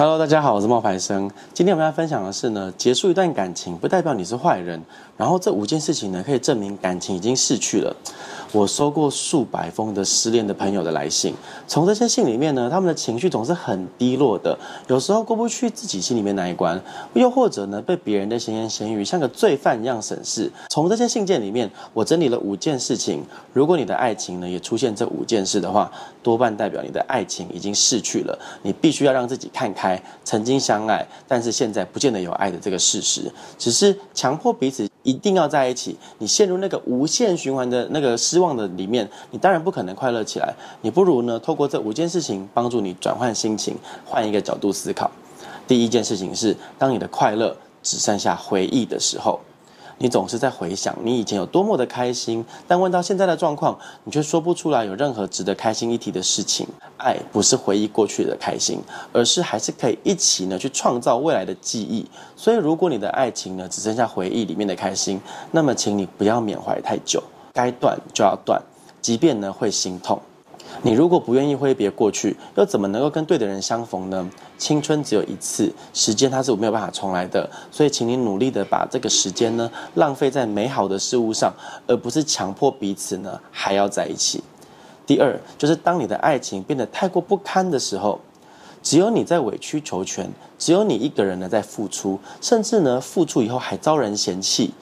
Hello，大家好，我是冒牌生。今天我们要分享的是呢，结束一段感情不代表你是坏人。然后这五件事情呢，可以证明感情已经逝去了。我收过数百封的失恋的朋友的来信，从这些信里面呢，他们的情绪总是很低落的，有时候过不去自己心里面那一关，又或者呢，被别人的闲言闲语像个罪犯一样审视。从这些信件里面，我整理了五件事情。如果你的爱情呢，也出现这五件事的话，多半代表你的爱情已经逝去了。你必须要让自己看开，曾经相爱，但是现在不见得有爱的这个事实，只是强迫彼此。一定要在一起，你陷入那个无限循环的那个失望的里面，你当然不可能快乐起来。你不如呢，透过这五件事情帮助你转换心情，换一个角度思考。第一件事情是，当你的快乐只剩下回忆的时候。你总是在回想你以前有多么的开心，但问到现在的状况，你却说不出来有任何值得开心一提的事情。爱不是回忆过去的开心，而是还是可以一起呢去创造未来的记忆。所以，如果你的爱情呢只剩下回忆里面的开心，那么请你不要缅怀太久，该断就要断，即便呢会心痛。你如果不愿意挥别过去，又怎么能够跟对的人相逢呢？青春只有一次，时间它是没有办法重来的，所以请你努力的把这个时间呢浪费在美好的事物上，而不是强迫彼此呢还要在一起。第二，就是当你的爱情变得太过不堪的时候，只有你在委曲求全，只有你一个人呢在付出，甚至呢付出以后还遭人嫌弃，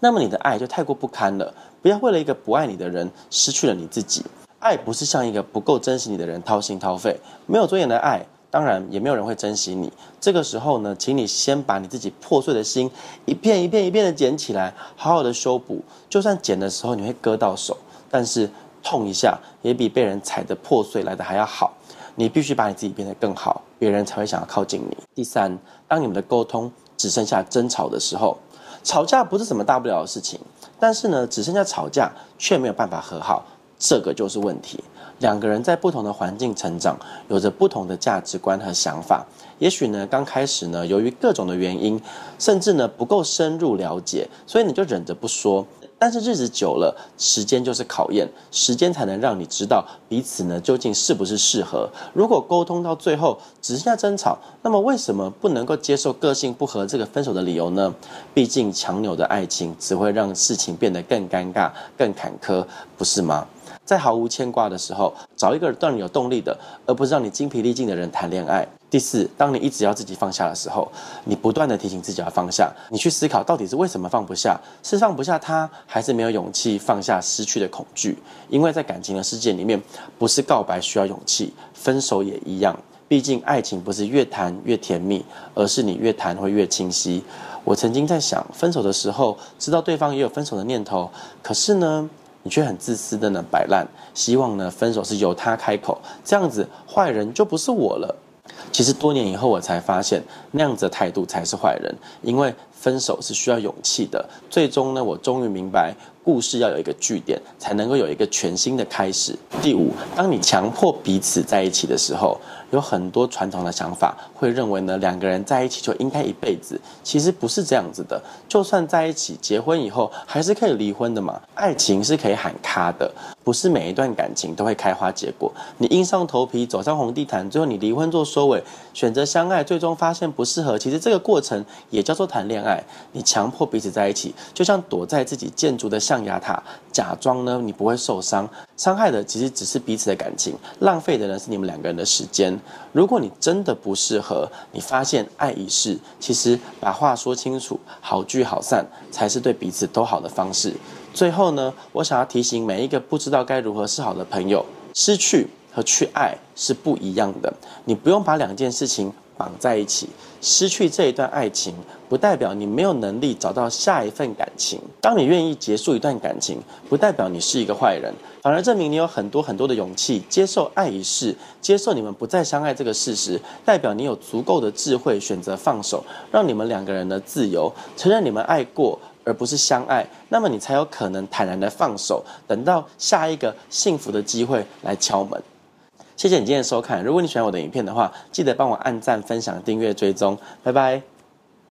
那么你的爱就太过不堪了。不要为了一个不爱你的人失去了你自己。爱不是向一个不够珍惜你的人掏心掏肺，没有尊严的爱，当然也没有人会珍惜你。这个时候呢，请你先把你自己破碎的心一片一片一片的捡起来，好好的修补。就算捡的时候你会割到手，但是痛一下也比被人踩得破碎来的还要好。你必须把你自己变得更好，别人才会想要靠近你。第三，当你们的沟通只剩下争吵的时候，吵架不是什么大不了的事情，但是呢，只剩下吵架却没有办法和好。这个就是问题。两个人在不同的环境成长，有着不同的价值观和想法。也许呢，刚开始呢，由于各种的原因，甚至呢不够深入了解，所以你就忍着不说。但是日子久了，时间就是考验，时间才能让你知道彼此呢究竟是不是适合。如果沟通到最后只剩下争吵，那么为什么不能够接受个性不合这个分手的理由呢？毕竟强扭的爱情只会让事情变得更尴尬、更坎坷，不是吗？在毫无牵挂的时候，找一个让你有动力的，而不是让你精疲力尽的人谈恋爱。第四，当你一直要自己放下的时候，你不断的提醒自己要放下，你去思考到底是为什么放不下，是放不下他，还是没有勇气放下失去的恐惧？因为在感情的世界里面，不是告白需要勇气，分手也一样。毕竟爱情不是越谈越甜蜜，而是你越谈会越清晰。我曾经在想，分手的时候知道对方也有分手的念头，可是呢，你却很自私的呢摆烂，希望呢分手是由他开口，这样子坏人就不是我了。其实多年以后我才发现，那样子的态度才是坏人，因为分手是需要勇气的。最终呢，我终于明白。故事要有一个句点，才能够有一个全新的开始。第五，当你强迫彼此在一起的时候，有很多传统的想法会认为呢，两个人在一起就应该一辈子。其实不是这样子的，就算在一起结婚以后，还是可以离婚的嘛。爱情是可以喊卡的，不是每一段感情都会开花结果。你硬上头皮走上红地毯，最后你离婚做收尾，选择相爱，最终发现不适合。其实这个过程也叫做谈恋爱。你强迫彼此在一起，就像躲在自己建筑的象牙塔，假装呢你不会受伤，伤害的其实只是彼此的感情，浪费的呢是你们两个人的时间。如果你真的不适合，你发现爱已逝，其实把话说清楚，好聚好散才是对彼此都好的方式。最后呢，我想要提醒每一个不知道该如何是好的朋友，失去和去爱是不一样的，你不用把两件事情。绑在一起，失去这一段爱情，不代表你没有能力找到下一份感情。当你愿意结束一段感情，不代表你是一个坏人，反而证明你有很多很多的勇气，接受爱已逝，接受你们不再相爱这个事实，代表你有足够的智慧选择放手，让你们两个人的自由，承认你们爱过而不是相爱，那么你才有可能坦然的放手，等到下一个幸福的机会来敲门。谢谢你今天的收看。如果你喜欢我的影片的话，记得帮我按赞、分享、订阅、追踪。拜拜。